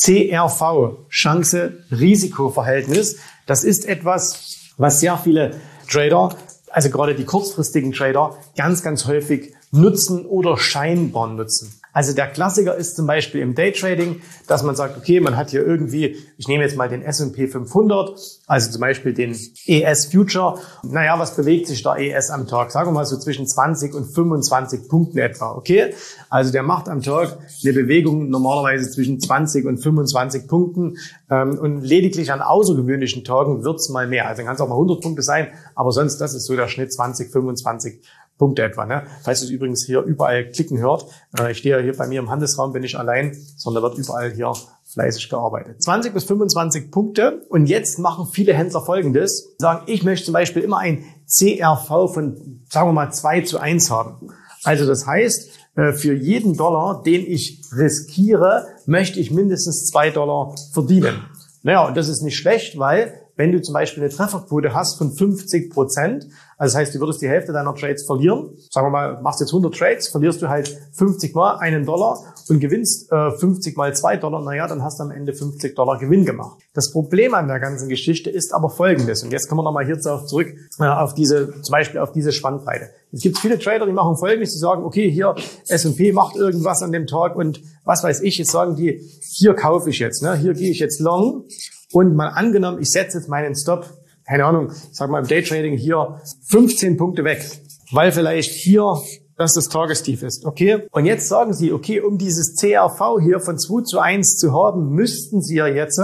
CRV, Chance-Risiko-Verhältnis. Das ist etwas, was sehr viele Trader, also gerade die kurzfristigen Trader, ganz, ganz häufig nutzen oder scheinbar nutzen. Also der Klassiker ist zum Beispiel im Daytrading, dass man sagt, okay, man hat hier irgendwie, ich nehme jetzt mal den S&P 500, also zum Beispiel den ES Future. Naja, was bewegt sich der ES am Tag? Sagen wir mal so zwischen 20 und 25 Punkten etwa, okay? Also der macht am Tag eine Bewegung normalerweise zwischen 20 und 25 Punkten ähm, und lediglich an außergewöhnlichen Tagen wird's mal mehr. Also kann es auch mal 100 Punkte sein, aber sonst, das ist so der Schnitt 20, 25 Punkte etwa. Ne? Falls ihr übrigens hier überall klicken hört, äh, ich stehe ja hier bei mir im Handelsraum, bin ich allein, sondern wird überall hier fleißig gearbeitet. 20 bis 25 Punkte und jetzt machen viele Händler folgendes, sagen, ich möchte zum Beispiel immer ein CRV von, sagen wir mal, 2 zu 1 haben. Also das heißt, äh, für jeden Dollar, den ich riskiere, möchte ich mindestens 2 Dollar verdienen. Naja, und das ist nicht schlecht, weil wenn du zum Beispiel eine Trefferquote hast von 50 Prozent, also das heißt, du würdest die Hälfte deiner Trades verlieren, sagen wir mal, machst jetzt 100 Trades, verlierst du halt 50 mal einen Dollar und gewinnst äh, 50 mal zwei Dollar, naja, dann hast du am Ende 50 Dollar Gewinn gemacht. Das Problem an der ganzen Geschichte ist aber folgendes, und jetzt kommen wir nochmal hier zurück äh, auf diese, zum Beispiel auf diese Spannbreite. Es gibt viele Trader, die machen folgendes, die sagen, okay, hier S&P macht irgendwas an dem Tag und was weiß ich, jetzt sagen die, hier kaufe ich jetzt, ne? hier gehe ich jetzt long und mal angenommen, ich setze jetzt meinen Stop, keine Ahnung, ich sag mal im Daytrading hier 15 Punkte weg, weil vielleicht hier das das Tagestief ist, okay? Und jetzt sagen Sie, okay, um dieses CRV hier von 2 zu 1 zu haben, müssten Sie ja jetzt,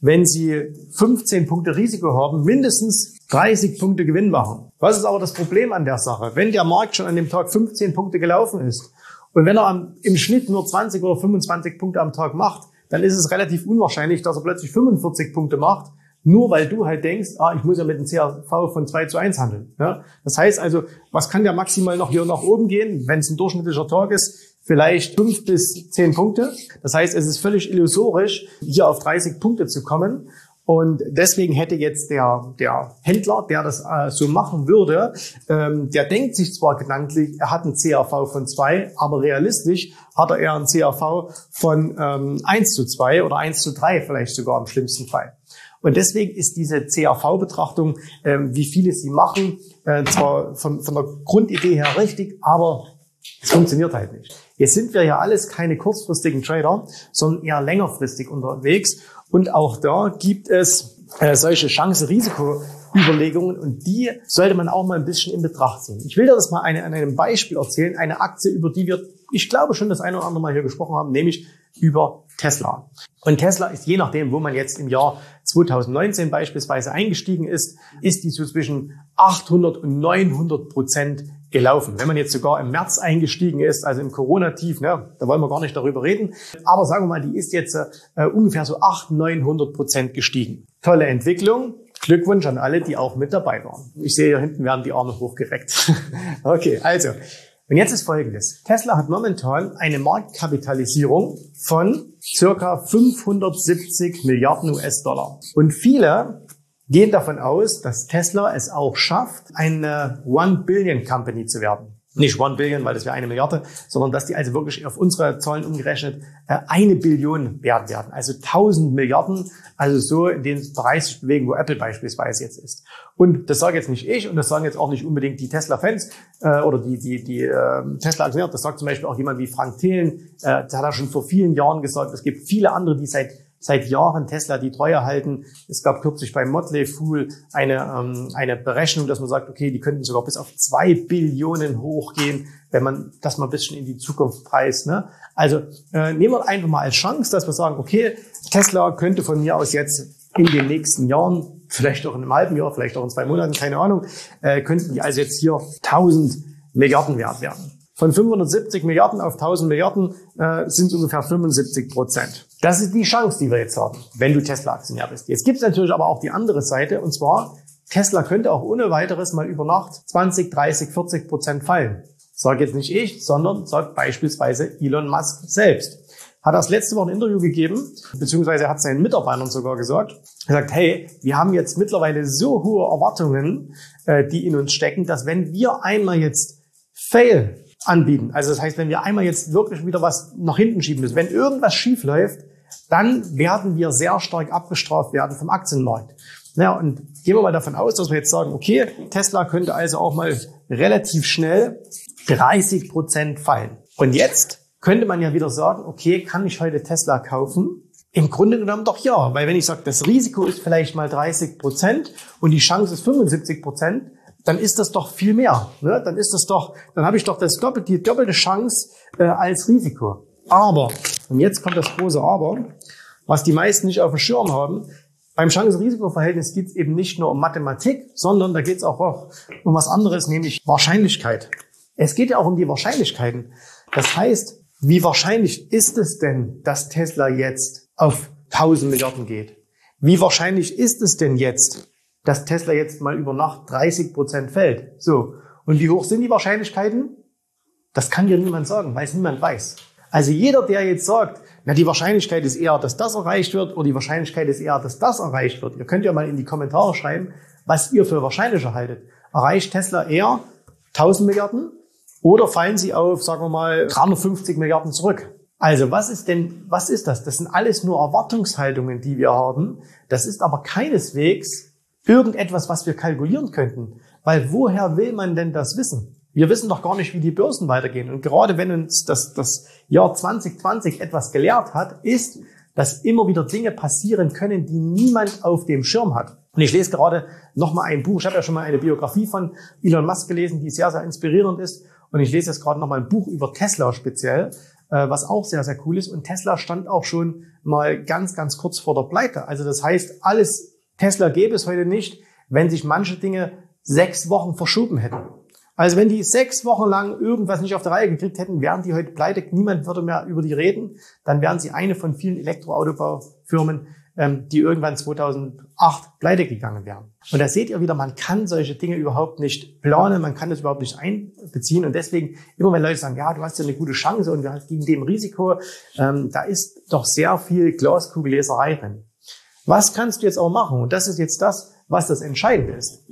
wenn Sie 15 Punkte Risiko haben, mindestens 30 Punkte Gewinn machen. Was ist aber das Problem an der Sache? Wenn der Markt schon an dem Tag 15 Punkte gelaufen ist und wenn er im Schnitt nur 20 oder 25 Punkte am Tag macht, dann ist es relativ unwahrscheinlich, dass er plötzlich 45 Punkte macht, nur weil du halt denkst, ah, ich muss ja mit dem CRV von 2 zu 1 handeln. Ja? Das heißt also, was kann der maximal noch hier nach oben gehen, wenn es ein durchschnittlicher Tag ist? Vielleicht 5 bis 10 Punkte. Das heißt, es ist völlig illusorisch, hier auf 30 Punkte zu kommen. Und deswegen hätte jetzt der, der Händler, der das äh, so machen würde, ähm, der denkt sich zwar gedanklich, er hat einen CRV von zwei, aber realistisch hat er eher einen CRV von ähm, 1 zu 2 oder 1 zu 3 vielleicht sogar im schlimmsten Fall. Und deswegen ist diese CRV-Betrachtung, ähm, wie viele sie machen, äh, zwar von, von der Grundidee her richtig, aber es funktioniert halt nicht. Jetzt sind wir ja alles keine kurzfristigen Trader, sondern eher längerfristig unterwegs. Und auch da gibt es äh, solche Chance-Risiko-Überlegungen und die sollte man auch mal ein bisschen in Betracht ziehen. Ich will dir das mal eine, an einem Beispiel erzählen, eine Aktie, über die wir, ich glaube schon das eine oder andere Mal hier gesprochen haben, nämlich über Tesla. Und Tesla ist je nachdem, wo man jetzt im Jahr 2019 beispielsweise eingestiegen ist, ist die so zwischen 800 und 900 Prozent gelaufen. Wenn man jetzt sogar im März eingestiegen ist, also im Corona-Tief, ne, da wollen wir gar nicht darüber reden. Aber sagen wir mal, die ist jetzt äh, ungefähr so 800, 900 Prozent gestiegen. Tolle Entwicklung. Glückwunsch an alle, die auch mit dabei waren. Ich sehe hier hinten werden die Arme hochgereckt. okay, also. Und jetzt ist Folgendes. Tesla hat momentan eine Marktkapitalisierung von circa 570 Milliarden US-Dollar. Und viele gehen davon aus, dass Tesla es auch schafft, eine One Billion Company zu werden. nicht One Billion, weil das wäre eine Milliarde, sondern dass die also wirklich auf unsere Zahlen umgerechnet äh, eine Billion wert werden. Also 1000 Milliarden, also so in den Bereich bewegen, wo Apple beispielsweise jetzt ist. Und das sage jetzt nicht ich und das sagen jetzt auch nicht unbedingt die Tesla-Fans äh, oder die, die, die äh, Tesla-Aktionäre. Das sagt zum Beispiel auch jemand wie Frank Thelen. Äh, der hat er schon vor vielen Jahren gesagt, es gibt viele andere, die seit seit Jahren Tesla die Treue halten. Es gab kürzlich bei Motley Fool eine, ähm, eine Berechnung, dass man sagt, okay, die könnten sogar bis auf zwei Billionen hochgehen, wenn man das mal ein bisschen in die Zukunft preist. Ne? Also äh, nehmen wir einfach mal als Chance, dass wir sagen, okay, Tesla könnte von mir aus jetzt in den nächsten Jahren, vielleicht auch in einem halben Jahr, vielleicht auch in zwei Monaten, keine Ahnung, äh, könnten die also jetzt hier 1000 Milliarden wert werden. Von 570 Milliarden auf 1000 Milliarden äh, sind ungefähr 75 Prozent. Das ist die Chance, die wir jetzt haben, wenn du Tesla-Aktionär bist. Jetzt gibt es natürlich aber auch die andere Seite, und zwar, Tesla könnte auch ohne weiteres mal über Nacht 20, 30, 40 Prozent fallen. Sag jetzt nicht ich, sondern sagt beispielsweise Elon Musk selbst. Hat das letzte Woche ein Interview gegeben, beziehungsweise hat seinen Mitarbeitern sogar gesagt, er sagt, hey, wir haben jetzt mittlerweile so hohe Erwartungen, äh, die in uns stecken, dass wenn wir einmal jetzt fail anbieten. Also das heißt, wenn wir einmal jetzt wirklich wieder was nach hinten schieben müssen, wenn irgendwas schief läuft, dann werden wir sehr stark abgestraft werden vom Aktienmarkt. Ja, und gehen wir mal davon aus, dass wir jetzt sagen, okay, Tesla könnte also auch mal relativ schnell 30 Prozent fallen. Und jetzt könnte man ja wieder sagen, okay, kann ich heute Tesla kaufen? Im Grunde genommen doch ja, weil wenn ich sage, das Risiko ist vielleicht mal 30 Prozent und die Chance ist 75 Prozent, dann ist das doch viel mehr. Ne? Dann ist das doch, dann habe ich doch das doppelte, die doppelte Chance äh, als Risiko. Aber, und jetzt kommt das große Aber, was die meisten nicht auf dem Schirm haben, beim Chance-Risiko-Verhältnis geht es eben nicht nur um Mathematik, sondern da geht es auch um was anderes, nämlich Wahrscheinlichkeit. Es geht ja auch um die Wahrscheinlichkeiten. Das heißt, wie wahrscheinlich ist es denn, dass Tesla jetzt auf 1000 Milliarden geht? Wie wahrscheinlich ist es denn jetzt, dass Tesla jetzt mal über Nacht 30 Prozent fällt. So. Und wie hoch sind die Wahrscheinlichkeiten? Das kann dir niemand sagen, weil es niemand weiß. Also jeder, der jetzt sagt, na, die Wahrscheinlichkeit ist eher, dass das erreicht wird, oder die Wahrscheinlichkeit ist eher, dass das erreicht wird. Ihr könnt ja mal in die Kommentare schreiben, was ihr für wahrscheinlicher haltet. Erreicht Tesla eher 1000 Milliarden oder fallen sie auf, sagen wir mal, 350 Milliarden zurück? Also was ist denn, was ist das? Das sind alles nur Erwartungshaltungen, die wir haben. Das ist aber keineswegs irgendetwas, was wir kalkulieren könnten. Weil woher will man denn das wissen? Wir wissen doch gar nicht, wie die Börsen weitergehen. Und gerade wenn uns das, das Jahr 2020 etwas gelehrt hat, ist, dass immer wieder Dinge passieren können, die niemand auf dem Schirm hat. Und ich lese gerade nochmal ein Buch. Ich habe ja schon mal eine Biografie von Elon Musk gelesen, die sehr, sehr inspirierend ist. Und ich lese jetzt gerade nochmal ein Buch über Tesla speziell, äh, was auch sehr, sehr cool ist. Und Tesla stand auch schon mal ganz, ganz kurz vor der Pleite. Also das heißt, alles Tesla gäbe es heute nicht, wenn sich manche Dinge sechs Wochen verschoben hätten. Also wenn die sechs Wochen lang irgendwas nicht auf der Reihe gekriegt hätten, wären die heute pleite, niemand würde mehr über die reden, dann wären sie eine von vielen Elektroautobaufirmen, ähm, die irgendwann 2008 pleite gegangen wären. Und da seht ihr wieder, man kann solche Dinge überhaupt nicht planen, man kann das überhaupt nicht einbeziehen. Und deswegen, immer wenn Leute sagen, ja, du hast ja eine gute Chance und wir haben gegen dem Risiko, ähm, da ist doch sehr viel Glaskugelleserei drin. Was kannst du jetzt auch machen? Und das ist jetzt das, was das Entscheidende ist.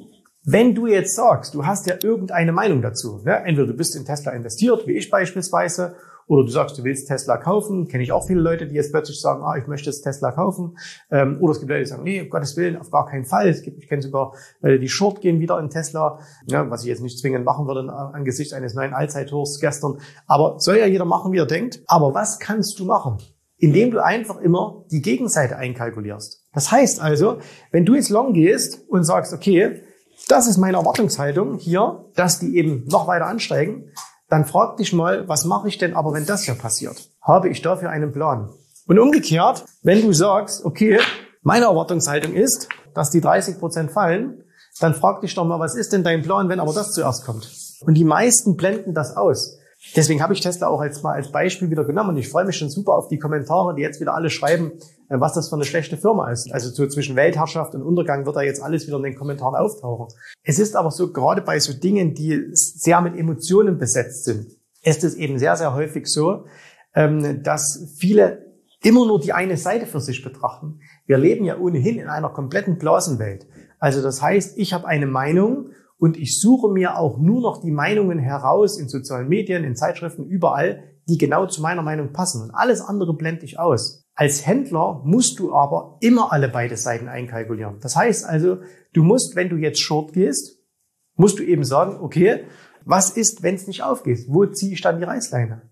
Wenn du jetzt sagst, du hast ja irgendeine Meinung dazu, ne? entweder du bist in Tesla investiert, wie ich beispielsweise, oder du sagst, du willst Tesla kaufen, kenne ich auch viele Leute, die jetzt plötzlich sagen, ah, ich möchte jetzt Tesla kaufen, ähm, oder es gibt Leute, die sagen, nee, um Gottes Willen, auf gar keinen Fall. Es gibt, ich kenne sogar Leute, die Short gehen wieder in Tesla, ja, was ich jetzt nicht zwingend machen würde angesichts eines neuen Allzeithochs gestern. Aber soll ja jeder machen, wie er denkt. Aber was kannst du machen? Indem du einfach immer die Gegenseite einkalkulierst. Das heißt also, wenn du jetzt long gehst und sagst, okay, das ist meine Erwartungshaltung hier, dass die eben noch weiter ansteigen, dann frag dich mal, was mache ich denn aber, wenn das hier passiert? Habe ich dafür einen Plan? Und umgekehrt, wenn du sagst, okay, meine Erwartungshaltung ist, dass die 30 Prozent fallen, dann frag dich doch mal, was ist denn dein Plan, wenn aber das zuerst kommt? Und die meisten blenden das aus. Deswegen habe ich Tesla auch als mal als Beispiel wieder genommen und ich freue mich schon super auf die Kommentare, die jetzt wieder alle schreiben, äh, was das für eine schlechte Firma ist. Also so zwischen Weltherrschaft und Untergang wird da jetzt alles wieder in den Kommentaren auftauchen. Es ist aber so, gerade bei so Dingen, die sehr mit Emotionen besetzt sind, ist es eben sehr, sehr häufig so, ähm, dass viele immer nur die eine Seite für sich betrachten. Wir leben ja ohnehin in einer kompletten Blasenwelt. Also das heißt, ich habe eine Meinung und ich suche mir auch nur noch die Meinungen heraus in sozialen Medien, in Zeitschriften, überall, die genau zu meiner Meinung passen. Und alles andere blende ich aus. Als Händler musst du aber immer alle beide Seiten einkalkulieren. Das heißt also, du musst, wenn du jetzt short gehst, musst du eben sagen, okay, was ist, wenn es nicht aufgeht? Wo ziehe ich dann die Reißleine?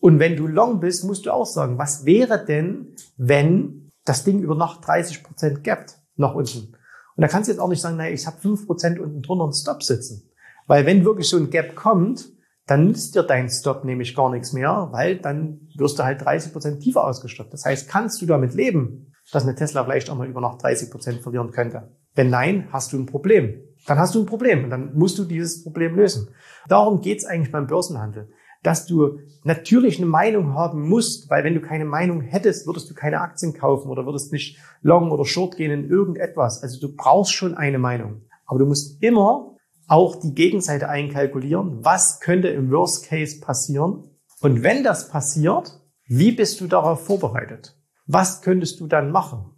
Und wenn du long bist, musst du auch sagen, was wäre denn, wenn das Ding über Nacht 30 Prozent gapt nach unten? Und da kannst du jetzt auch nicht sagen, naja, ich habe 5 Prozent unten drunter einen Stop sitzen. Weil wenn wirklich so ein Gap kommt, dann nützt dir dein Stop nämlich gar nichts mehr, weil dann wirst du halt 30 Prozent tiefer ausgestoppt. Das heißt, kannst du damit leben, dass eine Tesla vielleicht auch mal über Nacht 30 Prozent verlieren könnte? Wenn nein, hast du ein Problem. Dann hast du ein Problem und dann musst du dieses Problem lösen. Darum geht's eigentlich beim Börsenhandel, dass du natürlich eine Meinung haben musst, weil wenn du keine Meinung hättest, würdest du keine Aktien kaufen oder würdest nicht long oder short gehen in irgendetwas. Also du brauchst schon eine Meinung. Aber du musst immer auch die Gegenseite einkalkulieren. Was könnte im Worst Case passieren? Und wenn das passiert, wie bist du darauf vorbereitet? Was könntest du dann machen?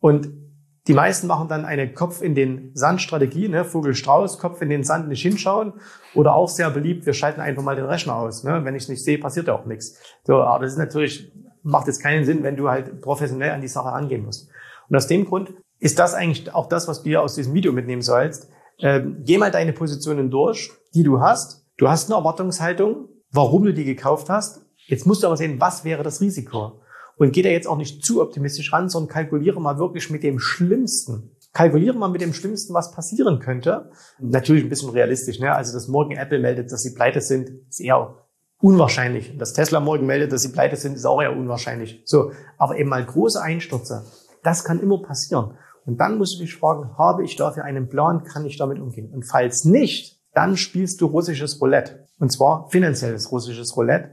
Und die meisten machen dann eine Kopf in den Sand Strategie, ne? Vogel Strauß, Kopf in den Sand nicht hinschauen. Oder auch sehr beliebt, wir schalten einfach mal den Rechner aus. Ne? Wenn ich nicht sehe, passiert ja auch nichts. So, aber das ist natürlich, macht jetzt keinen Sinn, wenn du halt professionell an die Sache angehen musst. Und aus dem Grund ist das eigentlich auch das, was du aus diesem Video mitnehmen sollst. Ähm, geh mal deine Positionen durch, die du hast. Du hast eine Erwartungshaltung, warum du die gekauft hast. Jetzt musst du aber sehen, was wäre das Risiko? Und geh da jetzt auch nicht zu optimistisch ran, sondern kalkuliere mal wirklich mit dem Schlimmsten. Kalkuliere mal mit dem Schlimmsten, was passieren könnte. Natürlich ein bisschen realistisch. Ne? Also, dass morgen Apple meldet, dass sie pleite sind, ist eher unwahrscheinlich. Dass Tesla morgen meldet, dass sie pleite sind, ist auch eher unwahrscheinlich. So, aber eben mal große Einstürze, das kann immer passieren. Und dann musst du dich fragen, habe ich dafür einen Plan, kann ich damit umgehen? Und falls nicht, dann spielst du russisches Roulette. Und zwar finanzielles russisches Roulette.